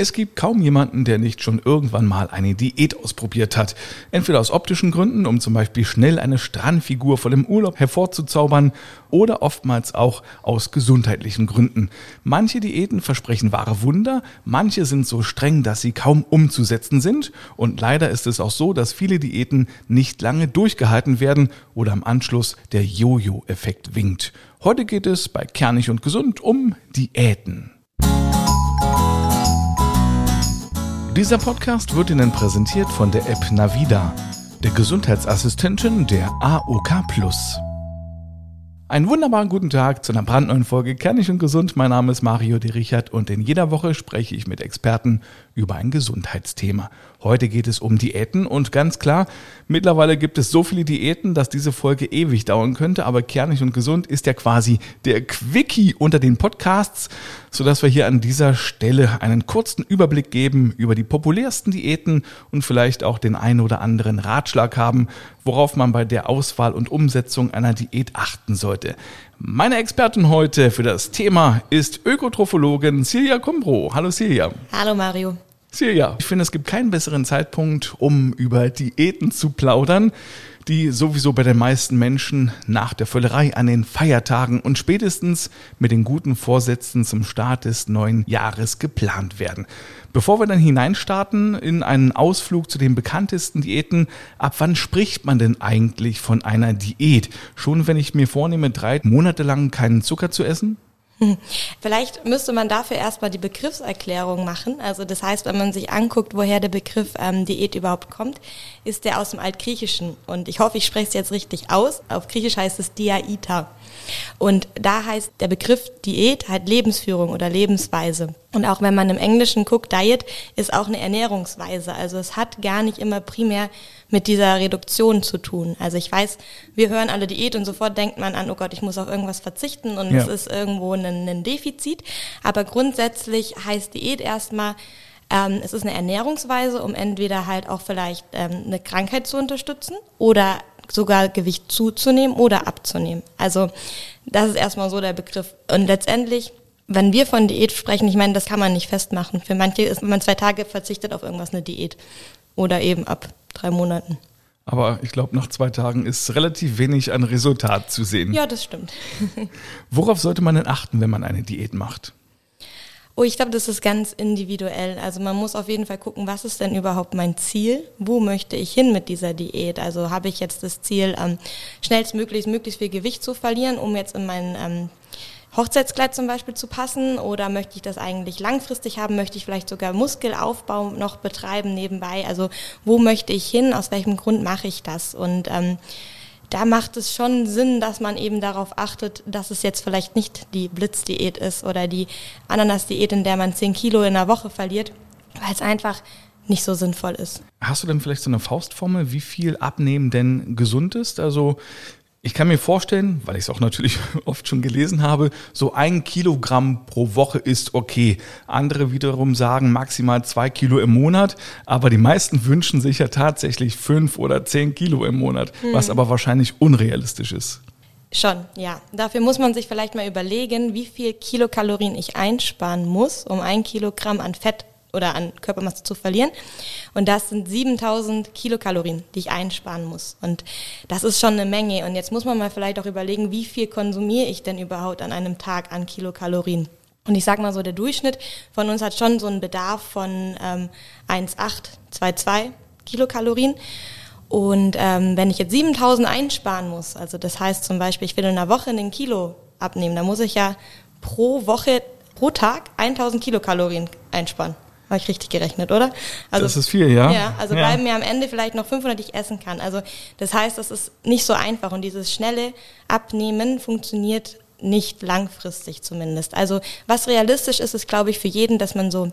Es gibt kaum jemanden, der nicht schon irgendwann mal eine Diät ausprobiert hat. Entweder aus optischen Gründen, um zum Beispiel schnell eine Strandfigur vor dem Urlaub hervorzuzaubern, oder oftmals auch aus gesundheitlichen Gründen. Manche Diäten versprechen wahre Wunder, manche sind so streng, dass sie kaum umzusetzen sind, und leider ist es auch so, dass viele Diäten nicht lange durchgehalten werden oder am Anschluss der Jojo-Effekt winkt. Heute geht es bei Kernig und Gesund um Diäten. Dieser Podcast wird Ihnen präsentiert von der App Navida, der Gesundheitsassistentin der AOK Plus. Einen wunderbaren guten Tag zu einer brandneuen Folge Kernig und Gesund. Mein Name ist Mario de Richard und in jeder Woche spreche ich mit Experten über ein Gesundheitsthema. Heute geht es um Diäten und ganz klar, mittlerweile gibt es so viele Diäten, dass diese Folge ewig dauern könnte, aber Kernig und Gesund ist ja quasi der Quickie unter den Podcasts, sodass wir hier an dieser Stelle einen kurzen Überblick geben über die populärsten Diäten und vielleicht auch den einen oder anderen Ratschlag haben, worauf man bei der Auswahl und Umsetzung einer Diät achten sollte. Meine Expertin heute für das Thema ist Ökotrophologin Silja Kumbro. Hallo Silja. Hallo Mario. Silja, ich finde, es gibt keinen besseren Zeitpunkt, um über Diäten zu plaudern, die sowieso bei den meisten Menschen nach der Völlerei an den Feiertagen und spätestens mit den guten Vorsätzen zum Start des neuen Jahres geplant werden. Bevor wir dann hineinstarten in einen Ausflug zu den bekanntesten Diäten, ab wann spricht man denn eigentlich von einer Diät? Schon wenn ich mir vornehme, drei Monate lang keinen Zucker zu essen? Vielleicht müsste man dafür erstmal die Begriffserklärung machen. Also das heißt, wenn man sich anguckt, woher der Begriff ähm, Diät überhaupt kommt, ist der aus dem Altgriechischen. Und ich hoffe, ich spreche es jetzt richtig aus. Auf Griechisch heißt es Diaita. Und da heißt der Begriff Diät halt Lebensführung oder Lebensweise. Und auch wenn man im Englischen guckt, Diet ist auch eine Ernährungsweise. Also es hat gar nicht immer primär mit dieser Reduktion zu tun. Also ich weiß, wir hören alle Diät und sofort denkt man an, oh Gott, ich muss auf irgendwas verzichten und ja. es ist irgendwo ein, ein Defizit. Aber grundsätzlich heißt Diät erstmal, ähm, es ist eine Ernährungsweise, um entweder halt auch vielleicht ähm, eine Krankheit zu unterstützen oder sogar Gewicht zuzunehmen oder abzunehmen. Also das ist erstmal so der Begriff. Und letztendlich, wenn wir von Diät sprechen, ich meine, das kann man nicht festmachen. Für manche ist, wenn man zwei Tage verzichtet auf irgendwas, eine Diät. Oder eben ab drei Monaten. Aber ich glaube, nach zwei Tagen ist relativ wenig an Resultat zu sehen. Ja, das stimmt. Worauf sollte man denn achten, wenn man eine Diät macht? Oh, ich glaube, das ist ganz individuell. Also man muss auf jeden Fall gucken, was ist denn überhaupt mein Ziel? Wo möchte ich hin mit dieser Diät? Also habe ich jetzt das Ziel, ähm, schnellstmöglichst möglichst viel Gewicht zu verlieren, um jetzt in mein ähm, Hochzeitskleid zum Beispiel zu passen? Oder möchte ich das eigentlich langfristig haben? Möchte ich vielleicht sogar Muskelaufbau noch betreiben nebenbei? Also wo möchte ich hin? Aus welchem Grund mache ich das? Und ähm, da macht es schon Sinn, dass man eben darauf achtet, dass es jetzt vielleicht nicht die Blitzdiät ist oder die Ananasdiät, in der man 10 Kilo in einer Woche verliert, weil es einfach nicht so sinnvoll ist. Hast du denn vielleicht so eine Faustformel, wie viel Abnehmen denn gesund ist? Also ich kann mir vorstellen, weil ich es auch natürlich oft schon gelesen habe, so ein Kilogramm pro Woche ist okay. Andere wiederum sagen maximal zwei Kilo im Monat, aber die meisten wünschen sich ja tatsächlich fünf oder zehn Kilo im Monat, hm. was aber wahrscheinlich unrealistisch ist. Schon, ja. Dafür muss man sich vielleicht mal überlegen, wie viel Kilokalorien ich einsparen muss, um ein Kilogramm an Fett oder an Körpermasse zu verlieren. Und das sind 7000 Kilokalorien, die ich einsparen muss. Und das ist schon eine Menge. Und jetzt muss man mal vielleicht auch überlegen, wie viel konsumiere ich denn überhaupt an einem Tag an Kilokalorien? Und ich sag mal so, der Durchschnitt von uns hat schon so einen Bedarf von ähm, 1,8, 2,2 Kilokalorien. Und ähm, wenn ich jetzt 7000 einsparen muss, also das heißt zum Beispiel, ich will in einer Woche einen Kilo abnehmen, dann muss ich ja pro Woche, pro Tag 1000 Kilokalorien einsparen. Habe ich richtig gerechnet, oder? Also, das ist viel, ja. Ja, also ja. bleiben mir am Ende vielleicht noch 500, die ich essen kann. Also das heißt, das ist nicht so einfach und dieses schnelle Abnehmen funktioniert nicht langfristig zumindest. Also was realistisch ist, ist glaube ich für jeden, dass man so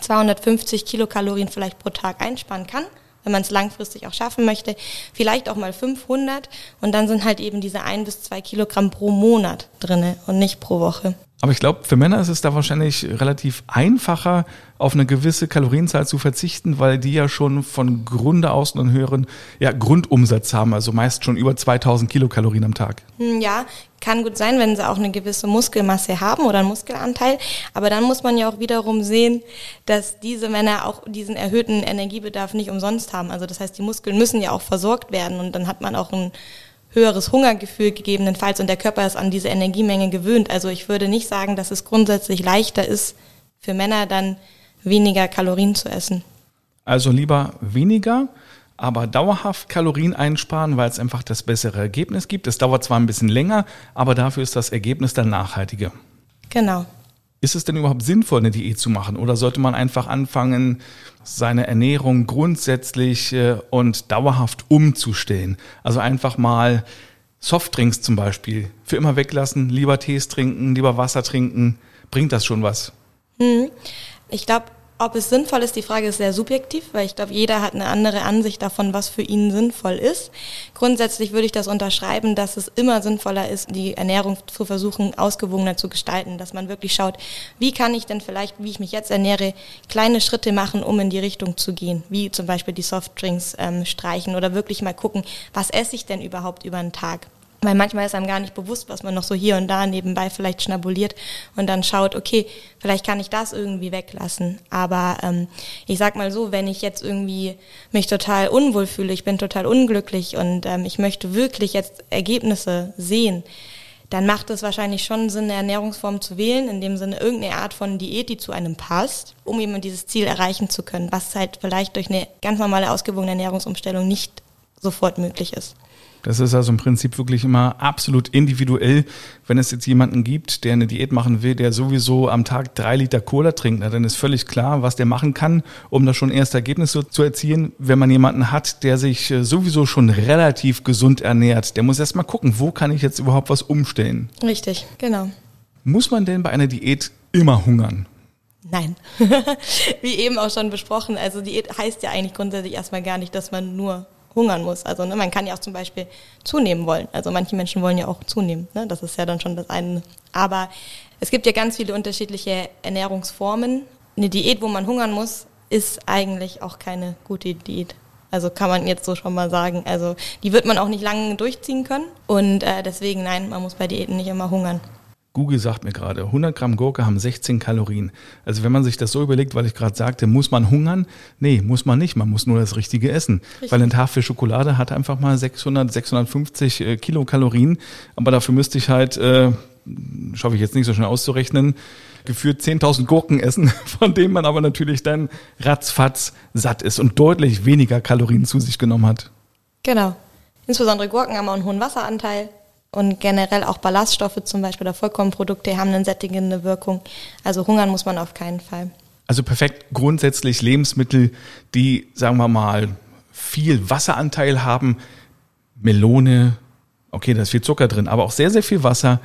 250 Kilokalorien vielleicht pro Tag einsparen kann wenn man es langfristig auch schaffen möchte, vielleicht auch mal 500 und dann sind halt eben diese ein bis zwei Kilogramm pro Monat drinne und nicht pro Woche. Aber ich glaube, für Männer ist es da wahrscheinlich relativ einfacher, auf eine gewisse Kalorienzahl zu verzichten, weil die ja schon von Grunde aus einen höheren ja, Grundumsatz haben, also meist schon über 2000 Kilokalorien am Tag. Hm, ja, kann gut sein, wenn sie auch eine gewisse Muskelmasse haben oder einen Muskelanteil. Aber dann muss man ja auch wiederum sehen, dass diese Männer auch diesen erhöhten Energiebedarf nicht umsonst haben. Also das heißt, die Muskeln müssen ja auch versorgt werden und dann hat man auch ein höheres Hungergefühl gegebenenfalls und der Körper ist an diese Energiemenge gewöhnt. Also ich würde nicht sagen, dass es grundsätzlich leichter ist, für Männer dann weniger Kalorien zu essen. Also lieber weniger, aber dauerhaft Kalorien einsparen, weil es einfach das bessere Ergebnis gibt. Es dauert zwar ein bisschen länger, aber dafür ist das Ergebnis dann nachhaltiger. Genau. Ist es denn überhaupt sinnvoll, eine Diät zu machen? Oder sollte man einfach anfangen, seine Ernährung grundsätzlich äh, und dauerhaft umzustellen? Also einfach mal Softdrinks zum Beispiel für immer weglassen, lieber Tees trinken, lieber Wasser trinken. Bringt das schon was? Hm. Ich glaube, ob es sinnvoll ist, die Frage ist sehr subjektiv, weil ich glaube, jeder hat eine andere Ansicht davon, was für ihn sinnvoll ist. Grundsätzlich würde ich das unterschreiben, dass es immer sinnvoller ist, die Ernährung zu versuchen, ausgewogener zu gestalten, dass man wirklich schaut, wie kann ich denn vielleicht, wie ich mich jetzt ernähre, kleine Schritte machen, um in die Richtung zu gehen, wie zum Beispiel die Softdrinks ähm, streichen oder wirklich mal gucken, was esse ich denn überhaupt über einen Tag. Weil manchmal ist einem gar nicht bewusst, was man noch so hier und da nebenbei vielleicht schnabuliert und dann schaut, okay, vielleicht kann ich das irgendwie weglassen. Aber ähm, ich sag mal so, wenn ich jetzt irgendwie mich total unwohl fühle, ich bin total unglücklich und ähm, ich möchte wirklich jetzt Ergebnisse sehen, dann macht es wahrscheinlich schon Sinn, eine Ernährungsform zu wählen, in dem Sinne irgendeine Art von Diät, die zu einem passt, um eben dieses Ziel erreichen zu können, was halt vielleicht durch eine ganz normale ausgewogene Ernährungsumstellung nicht sofort möglich ist. Das ist also im Prinzip wirklich immer absolut individuell. Wenn es jetzt jemanden gibt, der eine Diät machen will, der sowieso am Tag drei Liter Cola trinkt, dann ist völlig klar, was der machen kann, um da schon erste Ergebnisse zu erzielen. Wenn man jemanden hat, der sich äh, sowieso schon relativ gesund ernährt, der muss erst mal gucken, wo kann ich jetzt überhaupt was umstellen. Richtig, genau. Muss man denn bei einer Diät immer hungern? Nein. Wie eben auch schon besprochen, also Diät heißt ja eigentlich grundsätzlich erstmal gar nicht, dass man nur hungern muss. Also ne, man kann ja auch zum Beispiel zunehmen wollen. Also manche Menschen wollen ja auch zunehmen. Ne? Das ist ja dann schon das eine. Aber es gibt ja ganz viele unterschiedliche Ernährungsformen. Eine Diät, wo man hungern muss, ist eigentlich auch keine gute Diät. Also kann man jetzt so schon mal sagen. Also die wird man auch nicht lange durchziehen können. Und äh, deswegen, nein, man muss bei Diäten nicht immer hungern. Google sagt mir gerade, 100 Gramm Gurke haben 16 Kalorien. Also wenn man sich das so überlegt, weil ich gerade sagte, muss man hungern? Nee, muss man nicht. Man muss nur das Richtige essen. Richtig. Weil ein Tafel Schokolade hat einfach mal 600, 650 äh, Kilokalorien. Aber dafür müsste ich halt, äh, schaffe ich jetzt nicht so schnell auszurechnen, geführt 10.000 Gurken essen, von denen man aber natürlich dann ratzfatz satt ist und deutlich weniger Kalorien zu sich genommen hat. Genau. Insbesondere Gurken haben auch einen hohen Wasseranteil. Und generell auch Ballaststoffe zum Beispiel oder Vollkornprodukte haben eine sättigende Wirkung. Also hungern muss man auf keinen Fall. Also perfekt grundsätzlich Lebensmittel, die, sagen wir mal, viel Wasseranteil haben. Melone, okay, da ist viel Zucker drin, aber auch sehr, sehr viel Wasser.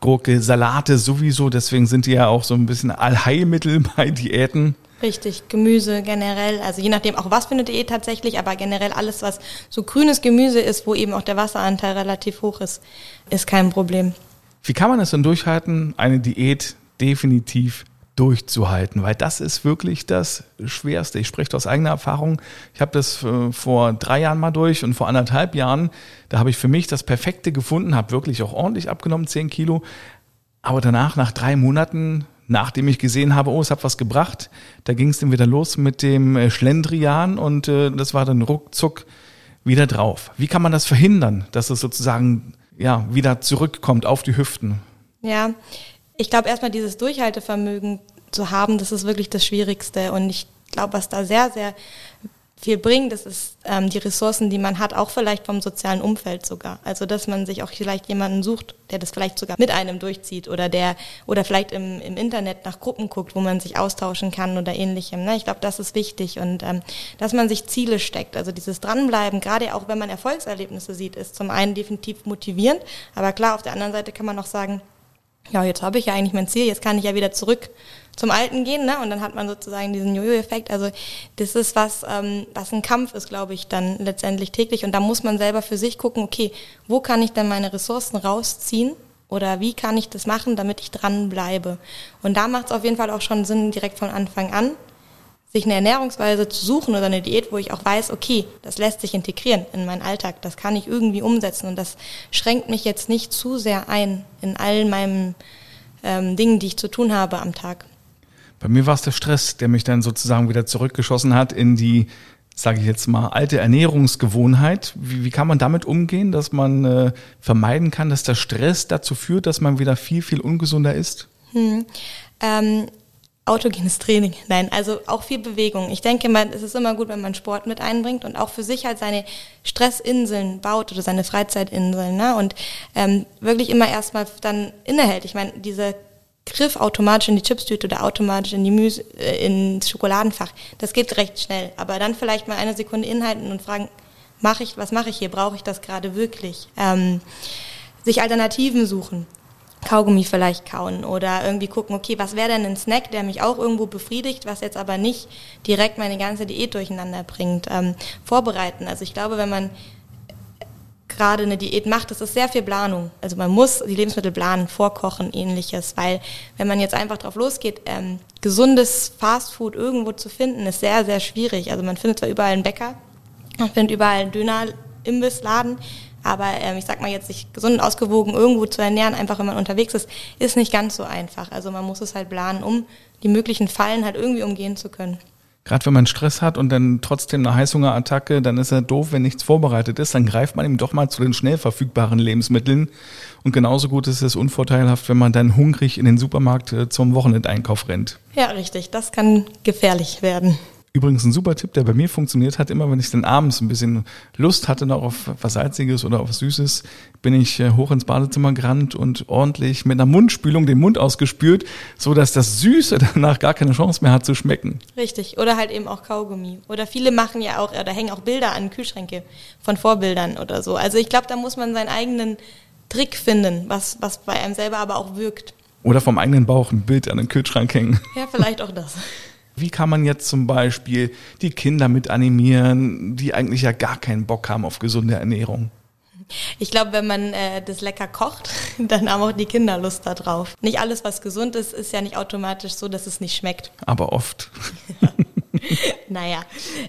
Gurke, Salate sowieso, deswegen sind die ja auch so ein bisschen Allheilmittel bei Diäten. Richtig, Gemüse generell, also je nachdem auch was für eine Diät tatsächlich, aber generell alles, was so grünes Gemüse ist, wo eben auch der Wasseranteil relativ hoch ist, ist kein Problem. Wie kann man es denn durchhalten, eine Diät definitiv durchzuhalten? Weil das ist wirklich das Schwerste. Ich spreche aus eigener Erfahrung. Ich habe das äh, vor drei Jahren mal durch und vor anderthalb Jahren, da habe ich für mich das Perfekte gefunden, habe wirklich auch ordentlich abgenommen, zehn Kilo. Aber danach, nach drei Monaten, nachdem ich gesehen habe, oh, es hat was gebracht, da ging es dann wieder los mit dem äh, Schlendrian und äh, das war dann ruckzuck wieder drauf. Wie kann man das verhindern, dass es sozusagen ja wieder zurückkommt auf die Hüften? Ja, ich glaube erstmal dieses Durchhaltevermögen zu haben, das ist wirklich das Schwierigste und ich glaube, was da sehr, sehr viel bringt, das ist ähm, die Ressourcen, die man hat, auch vielleicht vom sozialen Umfeld sogar. Also dass man sich auch vielleicht jemanden sucht, der das vielleicht sogar mit einem durchzieht oder der oder vielleicht im, im Internet nach Gruppen guckt, wo man sich austauschen kann oder ähnlichem. Ne? Ich glaube, das ist wichtig und ähm, dass man sich Ziele steckt. Also dieses Dranbleiben, gerade auch wenn man Erfolgserlebnisse sieht, ist zum einen definitiv motivierend, aber klar, auf der anderen Seite kann man auch sagen, ja, jetzt habe ich ja eigentlich mein Ziel, jetzt kann ich ja wieder zurück zum Alten gehen, ne? Und dann hat man sozusagen diesen Jojo-Effekt. Also das ist was, ähm, was ein Kampf ist, glaube ich, dann letztendlich täglich. Und da muss man selber für sich gucken, okay, wo kann ich denn meine Ressourcen rausziehen, Oder wie kann ich das machen, damit ich dranbleibe? Und da macht es auf jeden Fall auch schon Sinn, direkt von Anfang an, sich eine Ernährungsweise zu suchen oder eine Diät, wo ich auch weiß, okay, das lässt sich integrieren in meinen Alltag, das kann ich irgendwie umsetzen und das schränkt mich jetzt nicht zu sehr ein in all meinen ähm, Dingen, die ich zu tun habe am Tag. Bei mir war es der Stress, der mich dann sozusagen wieder zurückgeschossen hat in die, sage ich jetzt mal, alte Ernährungsgewohnheit. Wie, wie kann man damit umgehen, dass man äh, vermeiden kann, dass der Stress dazu führt, dass man wieder viel, viel ungesunder ist? Hm. Ähm, autogenes Training. Nein, also auch viel Bewegung. Ich denke mal, es ist immer gut, wenn man Sport mit einbringt und auch für sich halt seine Stressinseln baut oder seine Freizeitinseln. Ne? Und ähm, wirklich immer erstmal dann innehält. Ich meine, diese Griff automatisch in die Chipstüte oder automatisch in die Müs äh, ins Schokoladenfach. Das geht recht schnell. Aber dann vielleicht mal eine Sekunde inhalten und fragen, mache ich, was mache ich hier? Brauche ich das gerade wirklich? Ähm, sich Alternativen suchen. Kaugummi vielleicht kauen oder irgendwie gucken, okay, was wäre denn ein Snack, der mich auch irgendwo befriedigt, was jetzt aber nicht direkt meine ganze Diät durcheinander bringt. Ähm, vorbereiten. Also ich glaube, wenn man gerade eine Diät macht, das ist sehr viel Planung. Also man muss die Lebensmittel planen, vorkochen, ähnliches, weil wenn man jetzt einfach drauf losgeht, ähm, gesundes Fastfood irgendwo zu finden, ist sehr, sehr schwierig. Also man findet zwar überall einen Bäcker, man findet überall einen Döner-Imbissladen, aber ähm, ich sag mal jetzt, sich gesund und ausgewogen irgendwo zu ernähren, einfach wenn man unterwegs ist, ist nicht ganz so einfach. Also man muss es halt planen, um die möglichen Fallen halt irgendwie umgehen zu können. Gerade wenn man Stress hat und dann trotzdem eine Heißhungerattacke, dann ist er doof, wenn nichts vorbereitet ist. Dann greift man ihm doch mal zu den schnell verfügbaren Lebensmitteln. Und genauso gut ist es unvorteilhaft, wenn man dann hungrig in den Supermarkt äh, zum Wochenendeinkauf rennt. Ja, richtig. Das kann gefährlich werden. Übrigens ein super Tipp, der bei mir funktioniert hat. Immer wenn ich dann abends ein bisschen Lust hatte noch auf was Salziges oder auf was Süßes, bin ich äh, hoch ins Badezimmer gerannt und ordentlich mit einer Mundspülung den Mund ausgespült, so dass das Süße danach gar keine Chance mehr hat zu schmecken. Richtig. Oder halt eben auch Kaugummi. Oder viele machen ja auch, oder hängen auch Bilder an Kühlschränke von Vorbildern oder so. Also ich glaube, da muss man seinen eigenen Trick finden, was, was bei einem selber aber auch wirkt. Oder vom eigenen Bauch ein Bild an den Kühlschrank hängen. Ja, vielleicht auch das. Wie kann man jetzt zum Beispiel die Kinder mit animieren, die eigentlich ja gar keinen Bock haben auf gesunde Ernährung? Ich glaube, wenn man äh, das lecker kocht, dann haben auch die Kinder Lust darauf. Nicht alles, was gesund ist, ist ja nicht automatisch so, dass es nicht schmeckt. Aber oft. naja,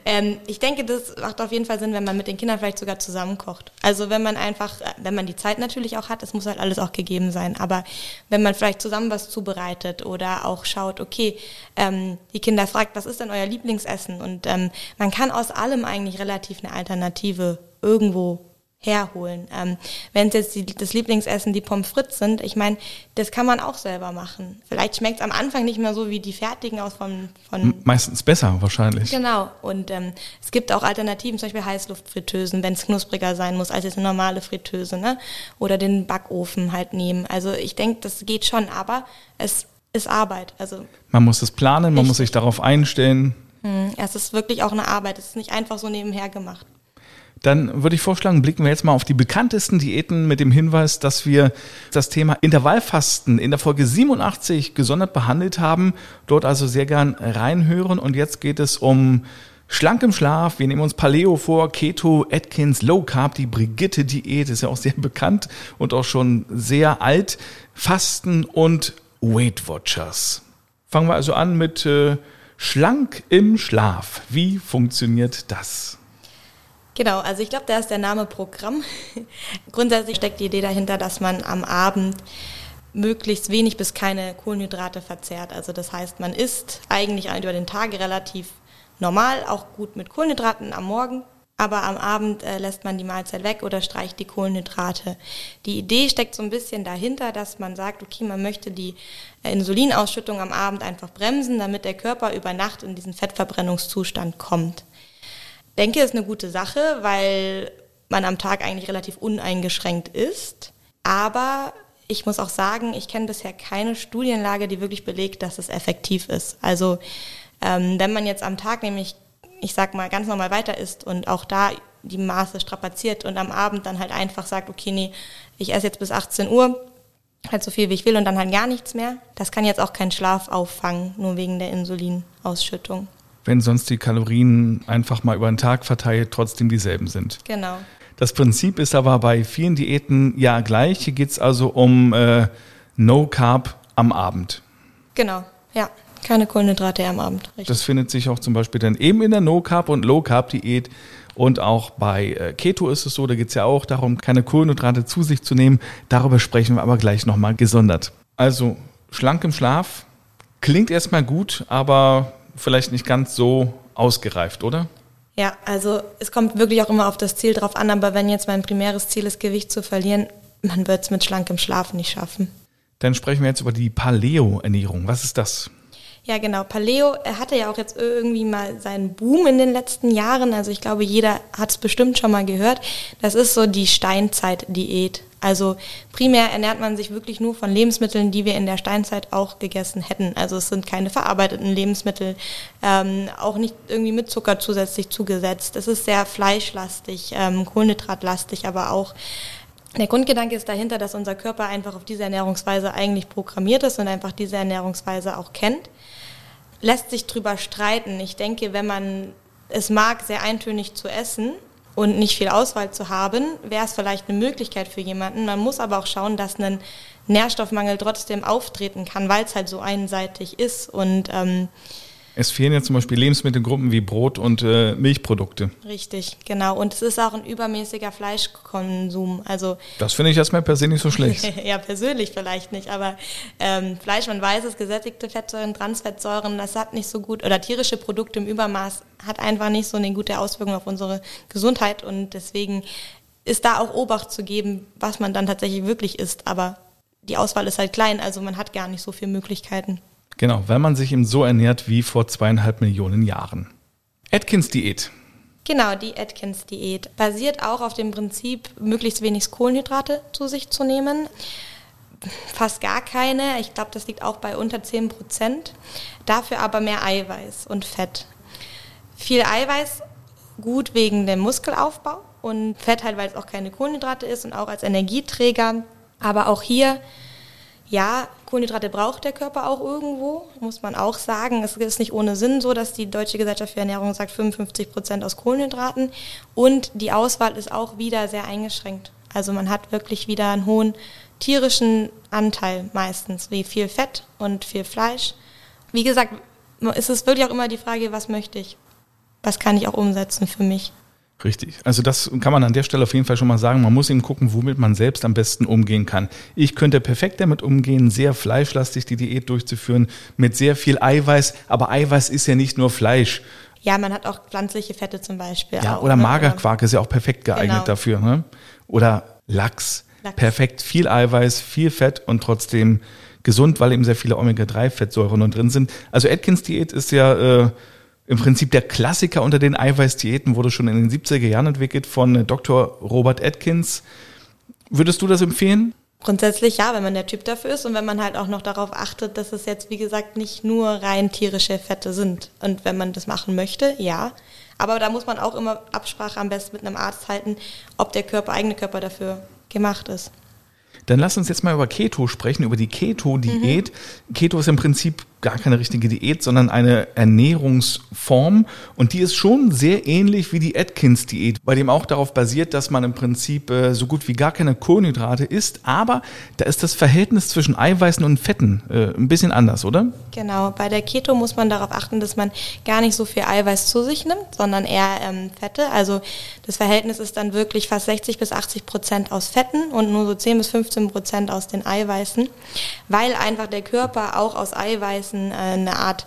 ähm, ich denke, das macht auf jeden Fall Sinn, wenn man mit den Kindern vielleicht sogar zusammen kocht. Also wenn man einfach, äh, wenn man die Zeit natürlich auch hat, es muss halt alles auch gegeben sein, aber wenn man vielleicht zusammen was zubereitet oder auch schaut, okay, ähm, die Kinder fragt, was ist denn euer Lieblingsessen? Und ähm, man kann aus allem eigentlich relativ eine Alternative irgendwo herholen. Ähm, Wenn es jetzt die, das Lieblingsessen die Pommes frites sind, ich meine, das kann man auch selber machen. Vielleicht schmeckt es am Anfang nicht mehr so wie die fertigen aus von... von Meistens besser wahrscheinlich. Genau. Und ähm, es gibt auch Alternativen, zum Beispiel Heißluftfritteusen, wenn es knuspriger sein muss als jetzt eine normale Fritteuse. Ne? Oder den Backofen halt nehmen. Also ich denke, das geht schon, aber es ist Arbeit. Also Man muss es planen, man muss sich darauf einstellen. Hm, es ist wirklich auch eine Arbeit. Es ist nicht einfach so nebenher gemacht. Dann würde ich vorschlagen, blicken wir jetzt mal auf die bekanntesten Diäten mit dem Hinweis, dass wir das Thema Intervallfasten in der Folge 87 gesondert behandelt haben. Dort also sehr gern reinhören. Und jetzt geht es um Schlank im Schlaf, wir nehmen uns Paleo vor, Keto, Atkins, Low Carb, die Brigitte-Diät ist ja auch sehr bekannt und auch schon sehr alt, Fasten und Weight Watchers. Fangen wir also an mit äh, Schlank im Schlaf. Wie funktioniert das? Genau, also ich glaube, da ist der Name Programm. Grundsätzlich steckt die Idee dahinter, dass man am Abend möglichst wenig bis keine Kohlenhydrate verzehrt. Also das heißt, man isst eigentlich über den Tag relativ normal, auch gut mit Kohlenhydraten am Morgen, aber am Abend äh, lässt man die Mahlzeit weg oder streicht die Kohlenhydrate. Die Idee steckt so ein bisschen dahinter, dass man sagt, okay, man möchte die äh, Insulinausschüttung am Abend einfach bremsen, damit der Körper über Nacht in diesen Fettverbrennungszustand kommt denke, ist eine gute Sache, weil man am Tag eigentlich relativ uneingeschränkt ist. Aber ich muss auch sagen, ich kenne bisher keine Studienlage, die wirklich belegt, dass es effektiv ist. Also ähm, wenn man jetzt am Tag nämlich, ich sag mal, ganz normal weiter isst und auch da die Maße strapaziert und am Abend dann halt einfach sagt, okay, nee, ich esse jetzt bis 18 Uhr, halt so viel wie ich will und dann halt gar nichts mehr. Das kann jetzt auch keinen Schlaf auffangen, nur wegen der Insulinausschüttung. Wenn sonst die Kalorien einfach mal über den Tag verteilt trotzdem dieselben sind. Genau. Das Prinzip ist aber bei vielen Diäten ja gleich. Hier geht es also um äh, No Carb am Abend. Genau, ja. Keine Kohlenhydrate am Abend. Richtig. Das findet sich auch zum Beispiel dann eben in der No Carb und Low Carb Diät. Und auch bei äh, Keto ist es so, da geht es ja auch darum, keine Kohlenhydrate zu sich zu nehmen. Darüber sprechen wir aber gleich nochmal gesondert. Also schlank im Schlaf klingt erstmal gut, aber vielleicht nicht ganz so ausgereift, oder? Ja, also es kommt wirklich auch immer auf das Ziel drauf an, aber wenn jetzt mein primäres Ziel ist, Gewicht zu verlieren, man wird es mit schlankem Schlaf nicht schaffen. Dann sprechen wir jetzt über die Paleo-Ernährung. Was ist das? Ja, genau. Paleo hatte ja auch jetzt irgendwie mal seinen Boom in den letzten Jahren. Also ich glaube, jeder hat es bestimmt schon mal gehört. Das ist so die Steinzeit-Diät. Also primär ernährt man sich wirklich nur von Lebensmitteln, die wir in der Steinzeit auch gegessen hätten. Also es sind keine verarbeiteten Lebensmittel, ähm, auch nicht irgendwie mit Zucker zusätzlich zugesetzt. Es ist sehr fleischlastig, ähm, kohlenhydratlastig, aber auch der Grundgedanke ist dahinter, dass unser Körper einfach auf diese Ernährungsweise eigentlich programmiert ist und einfach diese Ernährungsweise auch kennt lässt sich drüber streiten. Ich denke, wenn man es mag, sehr eintönig zu essen und nicht viel Auswahl zu haben, wäre es vielleicht eine Möglichkeit für jemanden. Man muss aber auch schauen, dass ein Nährstoffmangel trotzdem auftreten kann, weil es halt so einseitig ist und ähm, es fehlen ja zum Beispiel Lebensmittelgruppen wie Brot und äh, Milchprodukte. Richtig, genau. Und es ist auch ein übermäßiger Fleischkonsum. Also das finde ich erstmal persönlich nicht so schlecht. ja, persönlich vielleicht nicht, aber ähm, Fleisch, man weiß es, gesättigte Fettsäuren, Transfettsäuren, das hat nicht so gut, oder tierische Produkte im Übermaß hat einfach nicht so eine gute Auswirkung auf unsere Gesundheit und deswegen ist da auch Obacht zu geben, was man dann tatsächlich wirklich isst. Aber die Auswahl ist halt klein, also man hat gar nicht so viele Möglichkeiten. Genau, wenn man sich eben so ernährt wie vor zweieinhalb Millionen Jahren. Atkins-Diät. Genau, die Atkins-Diät basiert auch auf dem Prinzip, möglichst wenig Kohlenhydrate zu sich zu nehmen. Fast gar keine. Ich glaube, das liegt auch bei unter 10 Prozent. Dafür aber mehr Eiweiß und Fett. Viel Eiweiß, gut wegen dem Muskelaufbau und Fett halt, weil es auch keine Kohlenhydrate ist und auch als Energieträger. Aber auch hier ja, Kohlenhydrate braucht der Körper auch irgendwo, muss man auch sagen. Es ist nicht ohne Sinn so, dass die Deutsche Gesellschaft für Ernährung sagt 55 Prozent aus Kohlenhydraten. Und die Auswahl ist auch wieder sehr eingeschränkt. Also man hat wirklich wieder einen hohen tierischen Anteil meistens, wie viel Fett und viel Fleisch. Wie gesagt, es ist wirklich auch immer die Frage, was möchte ich? Was kann ich auch umsetzen für mich? Richtig. Also das kann man an der Stelle auf jeden Fall schon mal sagen. Man muss eben gucken, womit man selbst am besten umgehen kann. Ich könnte perfekt damit umgehen, sehr fleischlastig die Diät durchzuführen, mit sehr viel Eiweiß. Aber Eiweiß ist ja nicht nur Fleisch. Ja, man hat auch pflanzliche Fette zum Beispiel. Ja, auch, oder ne? Magerquark ist ja auch perfekt geeignet genau. dafür. Ne? Oder Lachs. Lachs. Perfekt. Viel Eiweiß, viel Fett und trotzdem gesund, weil eben sehr viele Omega-3-Fettsäuren drin sind. Also Atkins-Diät ist ja... Äh, im Prinzip der Klassiker unter den Eiweißdiäten wurde schon in den 70er Jahren entwickelt von Dr. Robert Atkins. Würdest du das empfehlen? Grundsätzlich ja, wenn man der Typ dafür ist und wenn man halt auch noch darauf achtet, dass es jetzt, wie gesagt, nicht nur rein tierische Fette sind. Und wenn man das machen möchte, ja. Aber da muss man auch immer Absprache am besten mit einem Arzt halten, ob der Körper, eigene Körper dafür gemacht ist. Dann lass uns jetzt mal über Keto sprechen, über die Keto-Diät. Mhm. Keto ist im Prinzip gar keine richtige Diät, sondern eine Ernährungsform. Und die ist schon sehr ähnlich wie die Atkins-Diät, bei dem auch darauf basiert, dass man im Prinzip äh, so gut wie gar keine Kohlenhydrate isst. Aber da ist das Verhältnis zwischen Eiweißen und Fetten äh, ein bisschen anders, oder? Genau. Bei der Keto muss man darauf achten, dass man gar nicht so viel Eiweiß zu sich nimmt, sondern eher ähm, Fette. Also das Verhältnis ist dann wirklich fast 60 bis 80 Prozent aus Fetten und nur so 10 bis 15 Prozent aus den Eiweißen, weil einfach der Körper auch aus Eiweiß Eiweißen äh, eine Art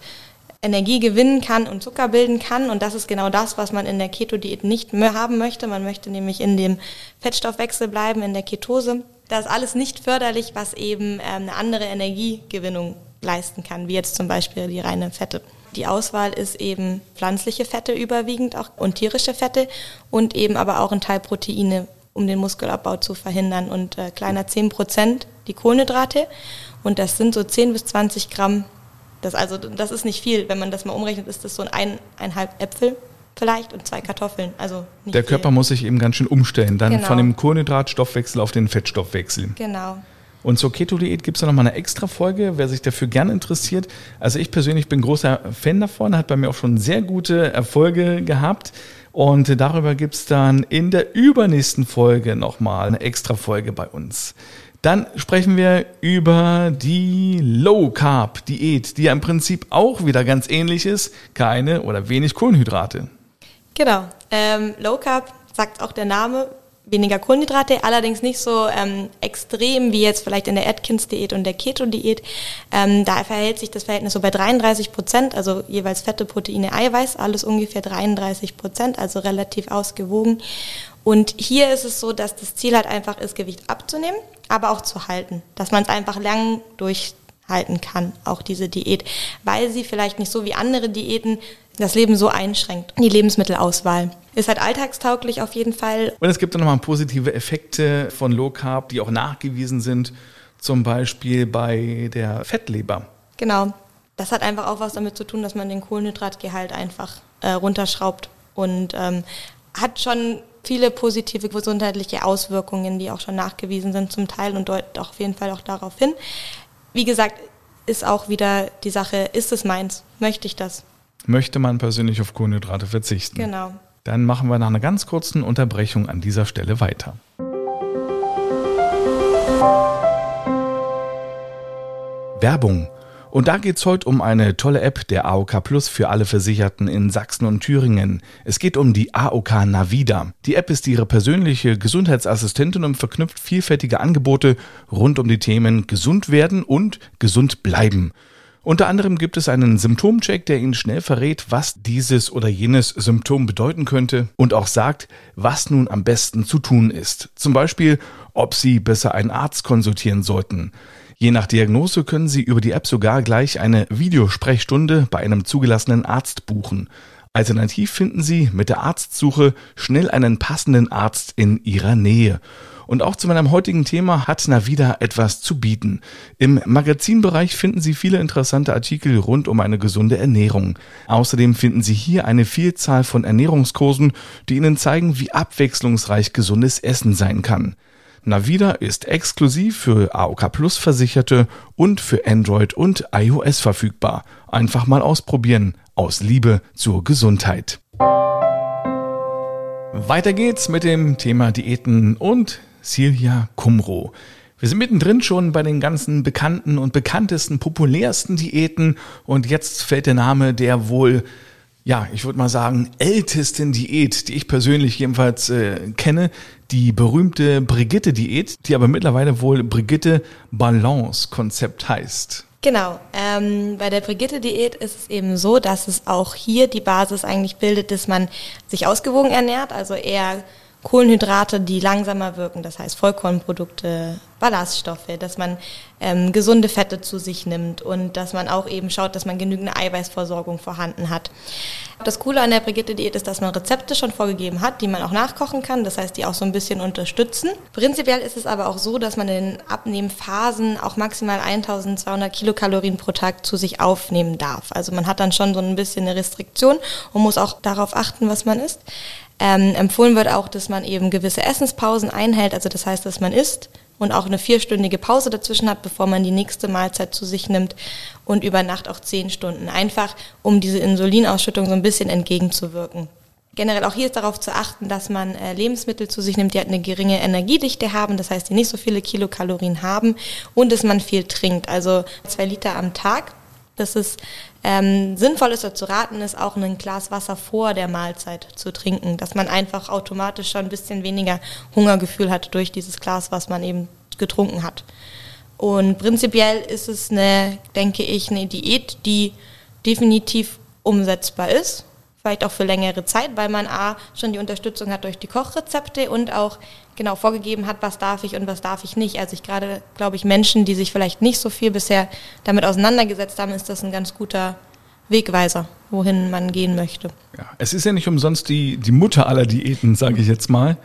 Energie gewinnen kann und Zucker bilden kann. Und das ist genau das, was man in der Keto-Diät nicht mehr haben möchte. Man möchte nämlich in dem Fettstoffwechsel bleiben, in der Ketose. Das ist alles nicht förderlich, was eben ähm, eine andere Energiegewinnung leisten kann, wie jetzt zum Beispiel die reine Fette. Die Auswahl ist eben pflanzliche Fette überwiegend auch und tierische Fette und eben aber auch ein Teil Proteine, um den Muskelabbau zu verhindern und äh, kleiner 10 Prozent die Kohlenhydrate und das sind so 10 bis 20 Gramm das, also, das ist nicht viel. Wenn man das mal umrechnet, ist das so ein eineinhalb Äpfel vielleicht und zwei Kartoffeln. Also Der viel. Körper muss sich eben ganz schön umstellen, dann genau. von dem Kohlenhydratstoffwechsel auf den Fettstoffwechsel. Genau. Und zur Keto-Diät gibt es nochmal eine extra Folge, wer sich dafür gerne interessiert. Also ich persönlich bin großer Fan davon, hat bei mir auch schon sehr gute Erfolge gehabt. Und darüber gibt es dann in der übernächsten Folge nochmal eine extra Folge bei uns. Dann sprechen wir über die Low Carb Diät, die ja im Prinzip auch wieder ganz ähnlich ist. Keine oder wenig Kohlenhydrate. Genau. Ähm, Low Carb sagt auch der Name, weniger Kohlenhydrate, allerdings nicht so ähm, extrem wie jetzt vielleicht in der Atkins-Diät und der Keto-Diät. Ähm, da verhält sich das Verhältnis so bei 33 Prozent, also jeweils Fette, Proteine, Eiweiß, alles ungefähr 33 Prozent, also relativ ausgewogen. Und hier ist es so, dass das Ziel halt einfach ist, Gewicht abzunehmen, aber auch zu halten, dass man es einfach lang durchhalten kann, auch diese Diät, weil sie vielleicht nicht so wie andere Diäten das Leben so einschränkt. Die Lebensmittelauswahl ist halt alltagstauglich auf jeden Fall. Und es gibt dann nochmal positive Effekte von Low Carb, die auch nachgewiesen sind, zum Beispiel bei der Fettleber. Genau. Das hat einfach auch was damit zu tun, dass man den Kohlenhydratgehalt einfach äh, runterschraubt und ähm, hat schon viele positive gesundheitliche Auswirkungen, die auch schon nachgewiesen sind zum Teil und deutet auf jeden Fall auch darauf hin. Wie gesagt, ist auch wieder die Sache, ist es meins? Möchte ich das? möchte man persönlich auf Kohlenhydrate verzichten. Genau. Dann machen wir nach einer ganz kurzen Unterbrechung an dieser Stelle weiter. Werbung und da geht es heute um eine tolle App der AOK Plus für alle Versicherten in Sachsen und Thüringen. Es geht um die AOK Navida. Die App ist ihre persönliche Gesundheitsassistentin und verknüpft vielfältige Angebote rund um die Themen gesund werden und gesund bleiben. Unter anderem gibt es einen Symptomcheck, der Ihnen schnell verrät, was dieses oder jenes Symptom bedeuten könnte und auch sagt, was nun am besten zu tun ist. Zum Beispiel, ob Sie besser einen Arzt konsultieren sollten. Je nach Diagnose können Sie über die App sogar gleich eine Videosprechstunde bei einem zugelassenen Arzt buchen. Alternativ finden Sie mit der Arztsuche schnell einen passenden Arzt in Ihrer Nähe. Und auch zu meinem heutigen Thema hat Navida etwas zu bieten. Im Magazinbereich finden Sie viele interessante Artikel rund um eine gesunde Ernährung. Außerdem finden Sie hier eine Vielzahl von Ernährungskursen, die Ihnen zeigen, wie abwechslungsreich gesundes Essen sein kann. Navida ist exklusiv für AOK Plus Versicherte und für Android und iOS verfügbar. Einfach mal ausprobieren. Aus Liebe zur Gesundheit. Weiter geht's mit dem Thema Diäten und Silja Kumro. Wir sind mittendrin schon bei den ganzen bekannten und bekanntesten, populärsten Diäten und jetzt fällt der Name der wohl, ja, ich würde mal sagen, ältesten Diät, die ich persönlich jedenfalls äh, kenne, die berühmte Brigitte-Diät, die aber mittlerweile wohl Brigitte Balance-Konzept heißt. Genau. Ähm, bei der Brigitte-Diät ist es eben so, dass es auch hier die Basis eigentlich bildet, dass man sich ausgewogen ernährt, also eher Kohlenhydrate, die langsamer wirken, das heißt Vollkornprodukte, Ballaststoffe, dass man ähm, gesunde Fette zu sich nimmt und dass man auch eben schaut, dass man genügend Eiweißversorgung vorhanden hat. Das Coole an der Brigitte-Diät ist, dass man Rezepte schon vorgegeben hat, die man auch nachkochen kann, das heißt, die auch so ein bisschen unterstützen. Prinzipiell ist es aber auch so, dass man in Abnehmphasen auch maximal 1200 Kilokalorien pro Tag zu sich aufnehmen darf. Also man hat dann schon so ein bisschen eine Restriktion und muss auch darauf achten, was man isst. Ähm, empfohlen wird auch, dass man eben gewisse Essenspausen einhält, also das heißt, dass man isst und auch eine vierstündige Pause dazwischen hat, bevor man die nächste Mahlzeit zu sich nimmt und über Nacht auch zehn Stunden, einfach um diese Insulinausschüttung so ein bisschen entgegenzuwirken. Generell auch hier ist darauf zu achten, dass man äh, Lebensmittel zu sich nimmt, die halt eine geringe Energiedichte haben, das heißt, die nicht so viele Kilokalorien haben und dass man viel trinkt, also zwei Liter am Tag. Das ist ähm, sinnvoll ist zu raten, ist auch ein Glas Wasser vor der Mahlzeit zu trinken, dass man einfach automatisch schon ein bisschen weniger Hungergefühl hat durch dieses Glas, was man eben getrunken hat. Und prinzipiell ist es eine, denke ich, eine Diät, die definitiv umsetzbar ist vielleicht auch für längere Zeit, weil man A schon die Unterstützung hat durch die Kochrezepte und auch genau vorgegeben hat, was darf ich und was darf ich nicht. Also ich gerade, glaube ich, Menschen, die sich vielleicht nicht so viel bisher damit auseinandergesetzt haben, ist das ein ganz guter Wegweiser, wohin man gehen möchte. Ja, es ist ja nicht umsonst die, die Mutter aller Diäten, sage ich jetzt mal.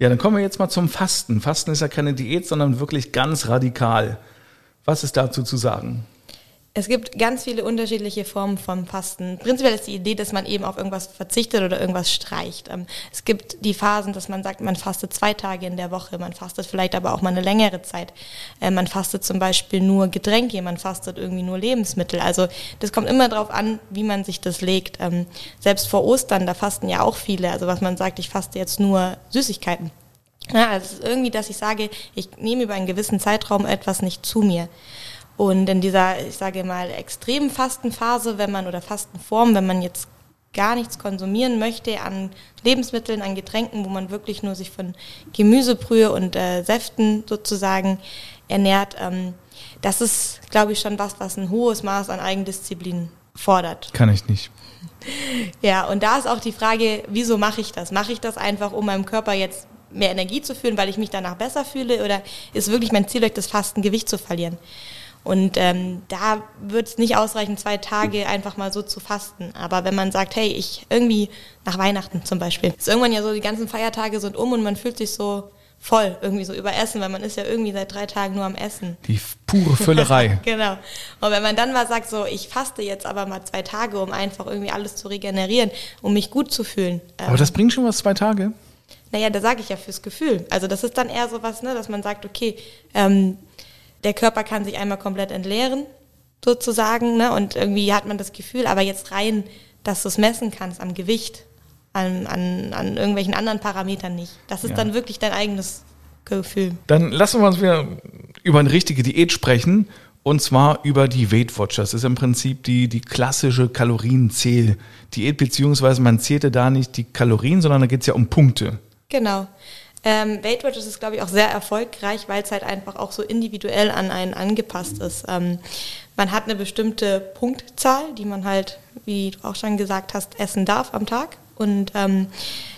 Ja, dann kommen wir jetzt mal zum Fasten. Fasten ist ja keine Diät, sondern wirklich ganz radikal. Was ist dazu zu sagen? Es gibt ganz viele unterschiedliche Formen vom Fasten. Prinzipiell ist die Idee, dass man eben auf irgendwas verzichtet oder irgendwas streicht. Ähm, es gibt die Phasen, dass man sagt, man fastet zwei Tage in der Woche, man fastet vielleicht aber auch mal eine längere Zeit. Äh, man fastet zum Beispiel nur Getränke, man fastet irgendwie nur Lebensmittel. Also das kommt immer darauf an, wie man sich das legt. Ähm, selbst vor Ostern, da fasten ja auch viele. Also was man sagt, ich faste jetzt nur Süßigkeiten. Ja, also irgendwie, dass ich sage, ich nehme über einen gewissen Zeitraum etwas nicht zu mir. Und in dieser, ich sage mal, extremen Fastenphase, wenn man oder Fastenform, wenn man jetzt gar nichts konsumieren möchte an Lebensmitteln, an Getränken, wo man wirklich nur sich von Gemüsebrühe und äh, Säften sozusagen ernährt, ähm, das ist, glaube ich, schon was, was ein hohes Maß an Eigendisziplin fordert. Kann ich nicht. Ja, und da ist auch die Frage, wieso mache ich das? Mache ich das einfach, um meinem Körper jetzt mehr Energie zu fühlen, weil ich mich danach besser fühle? Oder ist wirklich mein Ziel, durch das Fasten Gewicht zu verlieren? Und ähm, da wird es nicht ausreichen, zwei Tage einfach mal so zu fasten. Aber wenn man sagt, hey, ich irgendwie nach Weihnachten zum Beispiel, ist irgendwann ja so, die ganzen Feiertage sind um und man fühlt sich so voll irgendwie so überessen, weil man ist ja irgendwie seit drei Tagen nur am Essen. Die pure Füllerei. genau. Und wenn man dann mal sagt, so, ich faste jetzt aber mal zwei Tage, um einfach irgendwie alles zu regenerieren, um mich gut zu fühlen. Aber ähm, das bringt schon was, zwei Tage? Naja, da sage ich ja fürs Gefühl. Also das ist dann eher so was, ne, dass man sagt, okay, ähm, der Körper kann sich einmal komplett entleeren, sozusagen, ne? Und irgendwie hat man das Gefühl, aber jetzt rein, dass du es messen kannst am Gewicht, an, an, an irgendwelchen anderen Parametern nicht. Das ist ja. dann wirklich dein eigenes Gefühl. Dann lassen wir uns wieder über eine richtige Diät sprechen. Und zwar über die Weight Watchers. Das ist im Prinzip die, die klassische Kalorienzähl-Diät, beziehungsweise man zählte da nicht die Kalorien, sondern da geht es ja um Punkte. Genau. Ähm, Weight Watchers ist, glaube ich, auch sehr erfolgreich, weil es halt einfach auch so individuell an einen angepasst ist. Ähm, man hat eine bestimmte Punktzahl, die man halt, wie du auch schon gesagt hast, essen darf am Tag. Und ähm,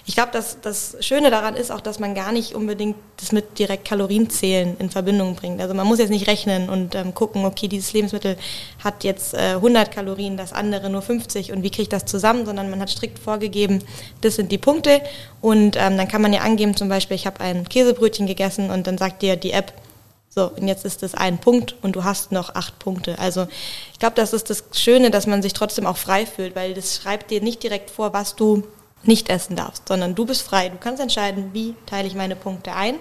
ich glaube, dass das Schöne daran ist auch, dass man gar nicht unbedingt das mit direkt Kalorienzählen in Verbindung bringt. Also man muss jetzt nicht rechnen und ähm, gucken, okay, dieses Lebensmittel hat jetzt äh, 100 Kalorien, das andere nur 50 und wie kriege ich das zusammen, sondern man hat strikt vorgegeben, das sind die Punkte und ähm, dann kann man ja angeben, zum Beispiel, ich habe ein Käsebrötchen gegessen und dann sagt dir die App, so, und jetzt ist es ein Punkt und du hast noch acht Punkte. Also ich glaube, das ist das Schöne, dass man sich trotzdem auch frei fühlt, weil das schreibt dir nicht direkt vor, was du nicht essen darfst, sondern du bist frei. Du kannst entscheiden, wie teile ich meine Punkte ein.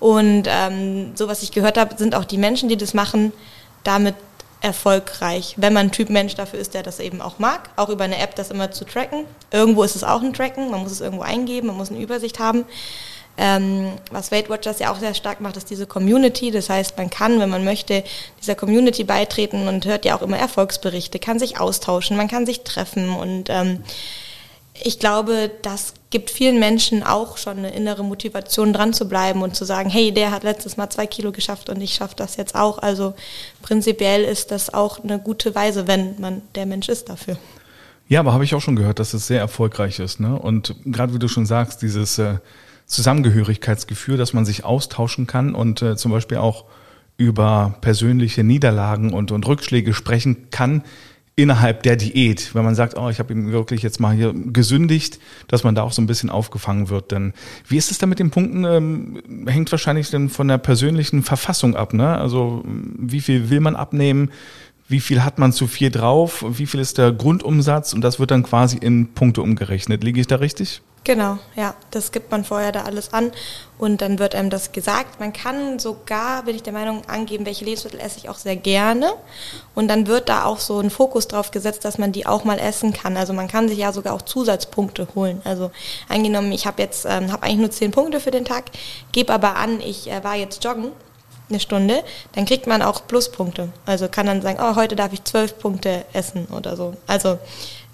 Und ähm, so, was ich gehört habe, sind auch die Menschen, die das machen, damit erfolgreich, wenn man ein Typ Mensch dafür ist, der das eben auch mag, auch über eine App das immer zu tracken. Irgendwo ist es auch ein Tracken, man muss es irgendwo eingeben, man muss eine Übersicht haben. Ähm, was Weight Watchers ja auch sehr stark macht, ist diese Community. Das heißt, man kann, wenn man möchte, dieser Community beitreten und hört ja auch immer Erfolgsberichte, kann sich austauschen, man kann sich treffen und ähm, ich glaube, das gibt vielen Menschen auch schon eine innere Motivation, dran zu bleiben und zu sagen, hey, der hat letztes Mal zwei Kilo geschafft und ich schaffe das jetzt auch. Also prinzipiell ist das auch eine gute Weise, wenn man der Mensch ist dafür. Ja, aber habe ich auch schon gehört, dass es sehr erfolgreich ist. Ne? Und gerade wie du schon sagst, dieses äh, Zusammengehörigkeitsgefühl, dass man sich austauschen kann und äh, zum Beispiel auch über persönliche Niederlagen und, und Rückschläge sprechen kann innerhalb der Diät, wenn man sagt, oh, ich habe ihm wirklich jetzt mal hier gesündigt, dass man da auch so ein bisschen aufgefangen wird. Denn wie ist es da mit den Punkten? Ähm, hängt wahrscheinlich dann von der persönlichen Verfassung ab. Ne? Also wie viel will man abnehmen? Wie viel hat man zu viel drauf? Wie viel ist der Grundumsatz? Und das wird dann quasi in Punkte umgerechnet. Liege ich da richtig? Genau, ja, das gibt man vorher da alles an und dann wird einem das gesagt. Man kann sogar, bin ich der Meinung, angeben, welche Lebensmittel esse ich auch sehr gerne und dann wird da auch so ein Fokus drauf gesetzt, dass man die auch mal essen kann. Also man kann sich ja sogar auch Zusatzpunkte holen. Also angenommen, ich habe jetzt ähm, habe eigentlich nur zehn Punkte für den Tag, gebe aber an, ich äh, war jetzt joggen eine Stunde, dann kriegt man auch Pluspunkte. Also kann dann sagen, oh, heute darf ich zwölf Punkte essen oder so. Also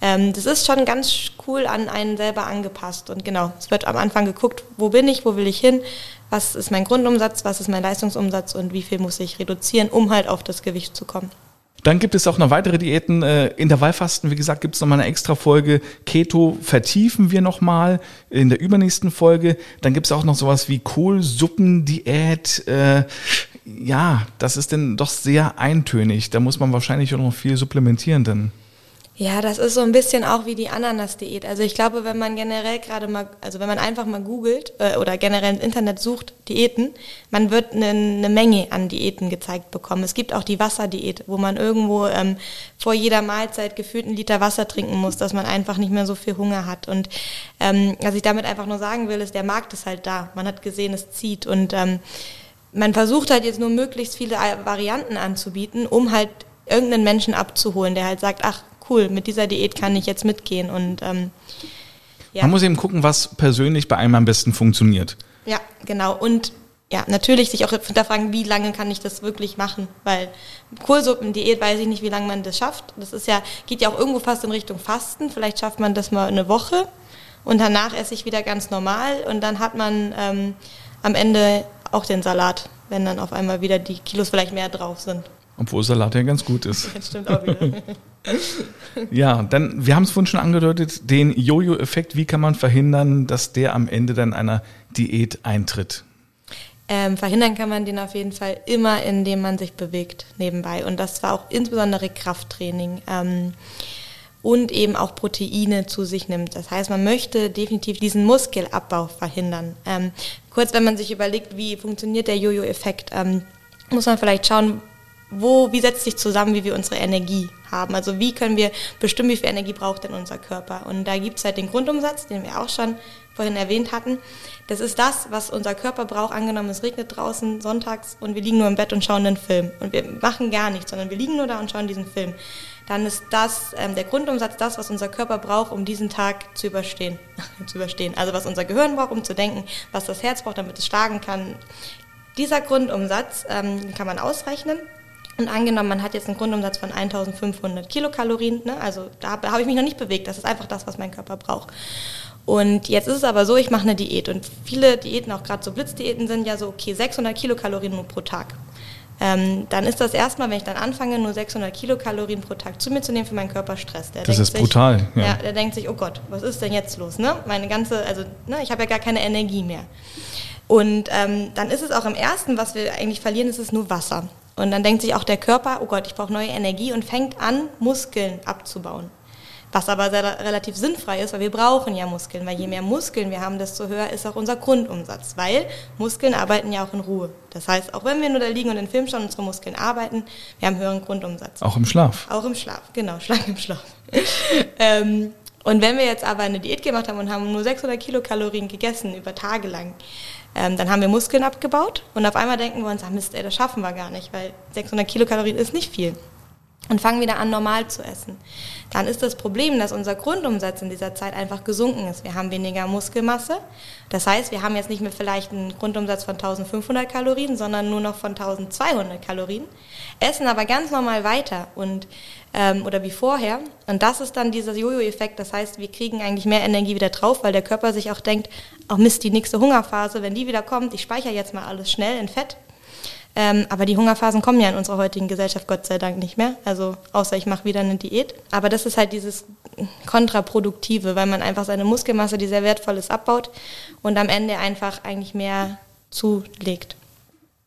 ähm, das ist schon ganz cool an einen selber angepasst. Und genau, es wird am Anfang geguckt, wo bin ich, wo will ich hin, was ist mein Grundumsatz, was ist mein Leistungsumsatz und wie viel muss ich reduzieren, um halt auf das Gewicht zu kommen. Dann gibt es auch noch weitere Diäten. Äh, Intervallfasten, wie gesagt, gibt es nochmal eine extra Folge. Keto vertiefen wir nochmal in der übernächsten Folge. Dann gibt es auch noch sowas wie Kohlsuppendiät. Äh, ja, das ist denn doch sehr eintönig. Da muss man wahrscheinlich auch noch viel supplementieren dann. Ja, das ist so ein bisschen auch wie die Ananas-Diät. Also ich glaube, wenn man generell gerade mal, also wenn man einfach mal googelt äh, oder generell im Internet sucht Diäten, man wird eine, eine Menge an Diäten gezeigt bekommen. Es gibt auch die Wasserdiät, wo man irgendwo ähm, vor jeder Mahlzeit gefühlt einen Liter Wasser trinken muss, dass man einfach nicht mehr so viel Hunger hat. Und ähm, was ich damit einfach nur sagen will, ist, der Markt ist halt da. Man hat gesehen, es zieht und ähm, man versucht halt jetzt nur möglichst viele Varianten anzubieten, um halt irgendeinen Menschen abzuholen, der halt sagt, ach cool, mit dieser Diät kann ich jetzt mitgehen. Und ähm, ja. Man muss eben gucken, was persönlich bei einem am besten funktioniert. Ja, genau. Und ja, natürlich sich auch hinterfragen, wie lange kann ich das wirklich machen, weil Kohlsuppendiät weiß ich nicht, wie lange man das schafft. Das ist ja, geht ja auch irgendwo fast in Richtung Fasten. Vielleicht schafft man das mal eine Woche und danach esse ich wieder ganz normal und dann hat man ähm, am Ende auch den Salat, wenn dann auf einmal wieder die Kilos vielleicht mehr drauf sind. Obwohl Salat ja ganz gut ist. Das stimmt auch wieder. ja, dann, wir haben es vorhin schon angedeutet, den Jojo-Effekt, wie kann man verhindern, dass der am Ende dann einer Diät eintritt? Ähm, verhindern kann man den auf jeden Fall immer, indem man sich bewegt nebenbei. Und das war auch insbesondere Krafttraining. Ähm, und eben auch Proteine zu sich nimmt. Das heißt, man möchte definitiv diesen Muskelabbau verhindern. Ähm, kurz, wenn man sich überlegt, wie funktioniert der Jojo-Effekt, ähm, muss man vielleicht schauen, wo, wie setzt sich zusammen, wie wir unsere Energie haben. Also wie können wir bestimmen, wie viel Energie braucht denn unser Körper. Und da gibt es halt den Grundumsatz, den wir auch schon vorhin erwähnt hatten. Das ist das, was unser Körper braucht. Angenommen, es regnet draußen sonntags und wir liegen nur im Bett und schauen den Film. Und wir machen gar nichts, sondern wir liegen nur da und schauen diesen Film. Dann ist das, ähm, der Grundumsatz, das, was unser Körper braucht, um diesen Tag zu überstehen. zu überstehen. Also was unser Gehirn braucht, um zu denken, was das Herz braucht, damit es schlagen kann. Dieser Grundumsatz ähm, kann man ausrechnen und angenommen, man hat jetzt einen Grundumsatz von 1500 Kilokalorien, ne? also da habe ich mich noch nicht bewegt, das ist einfach das, was mein Körper braucht. Und jetzt ist es aber so, ich mache eine Diät und viele Diäten, auch gerade so Blitzdiäten, sind ja so, okay, 600 Kilokalorien nur pro Tag. Ähm, dann ist das erstmal, wenn ich dann anfange, nur 600 Kilokalorien pro Tag zu mir zu nehmen für meinen Körper Stress. Der das ist sich, brutal. Ja. ja. der denkt sich, oh Gott, was ist denn jetzt los? Ne? Meine ganze, also ne, ich habe ja gar keine Energie mehr. Und ähm, dann ist es auch im ersten, was wir eigentlich verlieren, ist es nur Wasser. Und dann denkt sich auch der Körper, oh Gott, ich brauche neue Energie und fängt an, Muskeln abzubauen. Was aber sehr, relativ sinnfrei ist, weil wir brauchen ja Muskeln, weil je mehr Muskeln wir haben, desto höher ist auch unser Grundumsatz, weil Muskeln arbeiten ja auch in Ruhe. Das heißt, auch wenn wir nur da liegen und den Film schauen, unsere Muskeln arbeiten, wir haben höheren Grundumsatz. Auch im Schlaf. Auch im Schlaf, genau, Schlag im Schlaf. ähm, und wenn wir jetzt aber eine Diät gemacht haben und haben nur 600 Kilokalorien gegessen über Tage lang, ähm, dann haben wir Muskeln abgebaut und auf einmal denken wir uns, ah Mist, ey, das schaffen wir gar nicht, weil 600 Kilokalorien ist nicht viel. Und fangen wieder an, normal zu essen. Dann ist das Problem, dass unser Grundumsatz in dieser Zeit einfach gesunken ist. Wir haben weniger Muskelmasse. Das heißt, wir haben jetzt nicht mehr vielleicht einen Grundumsatz von 1500 Kalorien, sondern nur noch von 1200 Kalorien, essen aber ganz normal weiter und ähm, oder wie vorher. Und das ist dann dieser Jojo-Effekt. Das heißt, wir kriegen eigentlich mehr Energie wieder drauf, weil der Körper sich auch denkt, oh Mist, die nächste Hungerphase, wenn die wieder kommt, ich speichere jetzt mal alles schnell in Fett. Ähm, aber die Hungerphasen kommen ja in unserer heutigen Gesellschaft Gott sei Dank nicht mehr. Also außer ich mache wieder eine Diät. Aber das ist halt dieses Kontraproduktive, weil man einfach seine Muskelmasse, die sehr wertvoll ist, abbaut und am Ende einfach eigentlich mehr zulegt.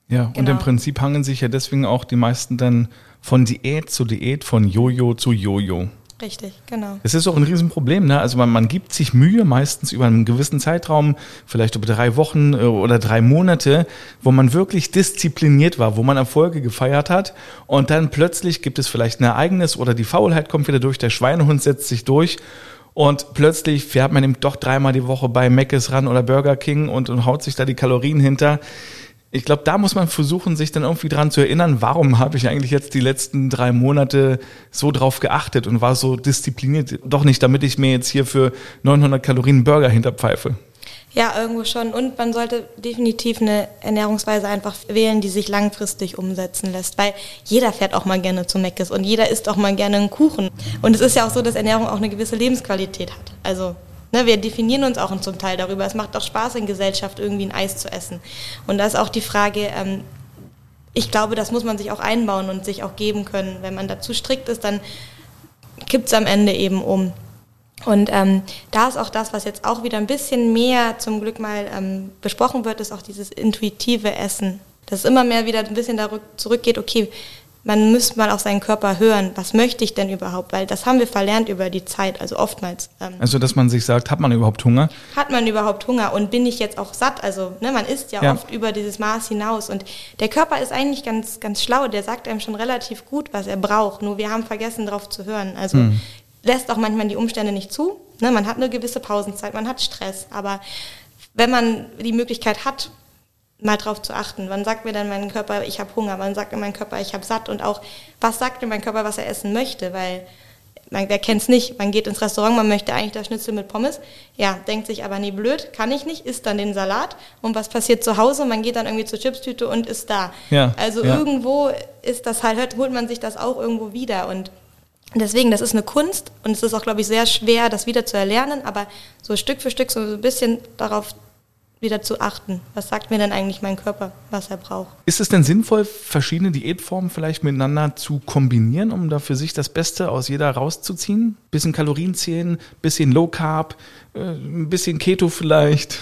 Ja, genau. und im genau. Prinzip hangen sich ja deswegen auch die meisten dann von Diät zu Diät, von Jojo zu Jojo. Richtig, genau. Es ist auch ein Riesenproblem. Ne? Also man, man gibt sich Mühe, meistens über einen gewissen Zeitraum, vielleicht über drei Wochen äh, oder drei Monate, wo man wirklich diszipliniert war, wo man Erfolge gefeiert hat. Und dann plötzlich gibt es vielleicht ein Ereignis oder die Faulheit kommt wieder durch, der Schweinehund setzt sich durch. Und plötzlich fährt man eben doch dreimal die Woche bei Mc's ran oder Burger King und, und haut sich da die Kalorien hinter ich glaube, da muss man versuchen, sich dann irgendwie dran zu erinnern, warum habe ich eigentlich jetzt die letzten drei Monate so drauf geachtet und war so diszipliniert. Doch nicht, damit ich mir jetzt hier für 900 Kalorien Burger hinterpfeife. Ja, irgendwo schon. Und man sollte definitiv eine Ernährungsweise einfach wählen, die sich langfristig umsetzen lässt. Weil jeder fährt auch mal gerne zu Meckes und jeder isst auch mal gerne einen Kuchen. Und es ist ja auch so, dass Ernährung auch eine gewisse Lebensqualität hat. Also Ne, wir definieren uns auch zum Teil darüber. Es macht auch Spaß in Gesellschaft, irgendwie ein Eis zu essen. Und da ist auch die Frage, ähm, ich glaube, das muss man sich auch einbauen und sich auch geben können. Wenn man dazu strikt ist, dann kippt es am Ende eben um. Und ähm, da ist auch das, was jetzt auch wieder ein bisschen mehr zum Glück mal ähm, besprochen wird, ist auch dieses intuitive Essen. Dass es immer mehr wieder ein bisschen zurückgeht, okay, man müsste mal auf seinen Körper hören, was möchte ich denn überhaupt, weil das haben wir verlernt über die Zeit, also oftmals. Ähm, also, dass man sich sagt, hat man überhaupt Hunger? Hat man überhaupt Hunger und bin ich jetzt auch satt? Also, ne, man isst ja, ja, oft über dieses Maß hinaus und der Körper ist eigentlich ganz, ganz schlau, der sagt einem schon relativ gut, was er braucht, nur wir haben vergessen, darauf zu hören. Also, hm. lässt auch manchmal die Umstände nicht zu. Ne, man hat eine gewisse Pausenzeit, man hat Stress, aber wenn man die Möglichkeit hat, mal drauf zu achten. Wann sagt mir dann mein Körper, ich habe Hunger? Wann sagt mir mein Körper, ich habe satt? Und auch, was sagt mir mein Körper, was er essen möchte? Weil, man, wer kennt es nicht? Man geht ins Restaurant, man möchte eigentlich das Schnitzel mit Pommes. Ja, denkt sich aber, nee, blöd, kann ich nicht, isst dann den Salat. Und was passiert zu Hause? Man geht dann irgendwie zur Chipstüte und ist da. Ja, also ja. irgendwo ist das halt, holt man sich das auch irgendwo wieder. Und Deswegen, das ist eine Kunst und es ist auch, glaube ich, sehr schwer, das wieder zu erlernen, aber so Stück für Stück so ein bisschen darauf wieder zu achten. Was sagt mir denn eigentlich mein Körper, was er braucht? Ist es denn sinnvoll, verschiedene Diätformen vielleicht miteinander zu kombinieren, um da für sich das Beste aus jeder rauszuziehen? Bisschen Kalorien zählen, bisschen Low Carb, äh, ein bisschen Keto vielleicht?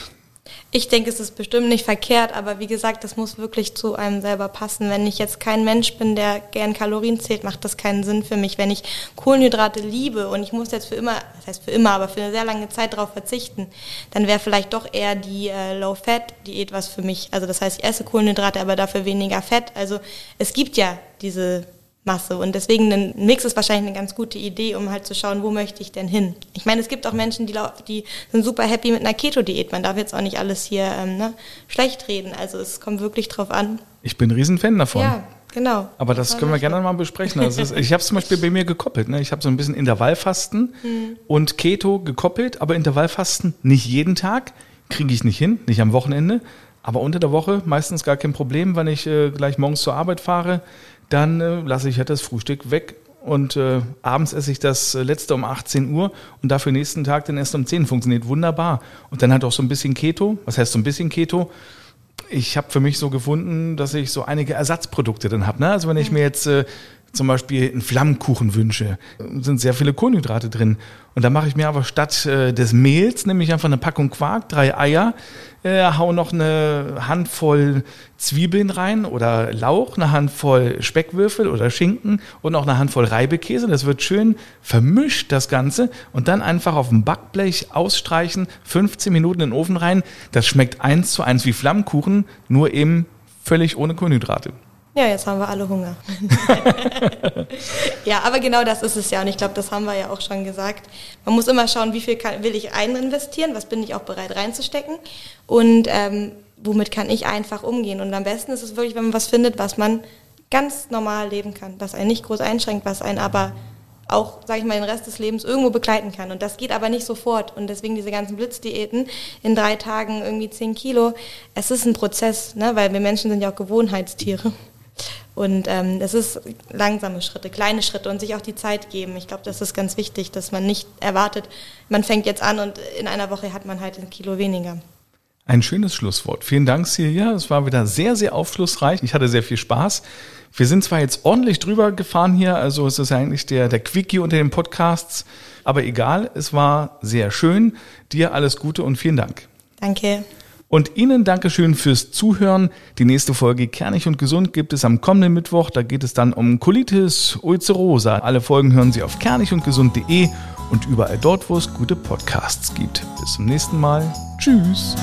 Ich denke, es ist bestimmt nicht verkehrt, aber wie gesagt, das muss wirklich zu einem selber passen. Wenn ich jetzt kein Mensch bin, der gern Kalorien zählt, macht das keinen Sinn für mich. Wenn ich Kohlenhydrate liebe und ich muss jetzt für immer, das heißt für immer, aber für eine sehr lange Zeit darauf verzichten, dann wäre vielleicht doch eher die äh, Low-Fat-Diät was für mich. Also das heißt, ich esse Kohlenhydrate, aber dafür weniger Fett. Also es gibt ja diese Masse. Und deswegen ein Mix ist wahrscheinlich eine ganz gute Idee, um halt zu schauen, wo möchte ich denn hin. Ich meine, es gibt auch Menschen, die, die sind super happy mit einer Keto-Diät. Man darf jetzt auch nicht alles hier ähm, ne, schlecht reden. Also es kommt wirklich drauf an. Ich bin ein Riesenfan davon. Ja, genau. Aber das, das können wir gerne mal besprechen. Also ist, ich habe es zum Beispiel bei mir gekoppelt. Ne? Ich habe so ein bisschen Intervallfasten hm. und Keto gekoppelt, aber Intervallfasten nicht jeden Tag, kriege ich nicht hin, nicht am Wochenende. Aber unter der Woche meistens gar kein Problem, wenn ich äh, gleich morgens zur Arbeit fahre dann äh, lasse ich halt das Frühstück weg und äh, abends esse ich das äh, letzte um 18 Uhr und dafür nächsten Tag dann erst um 10 funktioniert wunderbar. Und dann halt auch so ein bisschen Keto. Was heißt so ein bisschen Keto? Ich habe für mich so gefunden, dass ich so einige Ersatzprodukte dann habe. Ne? Also wenn ich mir jetzt äh, zum Beispiel einen Flammkuchen wünsche, sind sehr viele Kohlenhydrate drin. Und da mache ich mir aber statt äh, des Mehls, nämlich einfach eine Packung Quark, drei Eier, äh, hau noch eine Handvoll Zwiebeln rein oder Lauch, eine Handvoll Speckwürfel oder Schinken und auch eine Handvoll Reibekäse. Das wird schön vermischt, das Ganze. Und dann einfach auf dem Backblech ausstreichen, 15 Minuten in den Ofen rein. Das schmeckt eins zu eins wie Flammkuchen, nur eben völlig ohne Kohlenhydrate. Ja, jetzt haben wir alle Hunger. ja, aber genau das ist es ja. Und ich glaube, das haben wir ja auch schon gesagt. Man muss immer schauen, wie viel kann, will ich ein investieren, was bin ich auch bereit reinzustecken und ähm, womit kann ich einfach umgehen. Und am besten ist es wirklich, wenn man was findet, was man ganz normal leben kann, was einen nicht groß einschränkt, was einen aber auch, sage ich mal, den Rest des Lebens irgendwo begleiten kann. Und das geht aber nicht sofort. Und deswegen diese ganzen Blitzdiäten in drei Tagen irgendwie zehn Kilo. Es ist ein Prozess, ne? weil wir Menschen sind ja auch Gewohnheitstiere. Und ähm, es ist langsame Schritte, kleine Schritte und sich auch die Zeit geben. Ich glaube, das ist ganz wichtig, dass man nicht erwartet, man fängt jetzt an und in einer Woche hat man halt ein Kilo weniger. Ein schönes Schlusswort. Vielen Dank, Silja. Es war wieder sehr, sehr aufschlussreich. Ich hatte sehr viel Spaß. Wir sind zwar jetzt ordentlich drüber gefahren hier, also es ist eigentlich der, der Quickie unter den Podcasts, aber egal, es war sehr schön. Dir alles Gute und vielen Dank. Danke. Und Ihnen Dankeschön fürs Zuhören. Die nächste Folge Kernig und Gesund gibt es am kommenden Mittwoch. Da geht es dann um Colitis ulcerosa. Alle Folgen hören Sie auf kernigundgesund.de und überall dort, wo es gute Podcasts gibt. Bis zum nächsten Mal. Tschüss.